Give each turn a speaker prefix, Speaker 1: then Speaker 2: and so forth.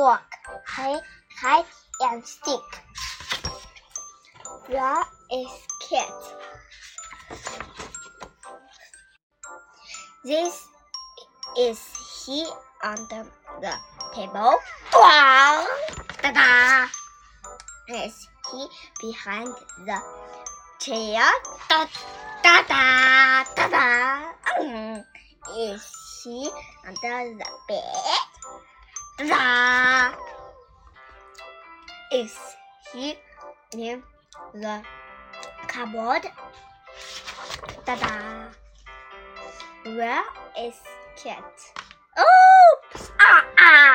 Speaker 1: rock, hay, hide and stick. Where is cat? This is he under the table. Wow! Ta-da! Is he behind the chair? Da da da da da. Mm. Is he under the bed? Da. Is he in the cupboard? Da da. Where is cat? Oops! Ah ah!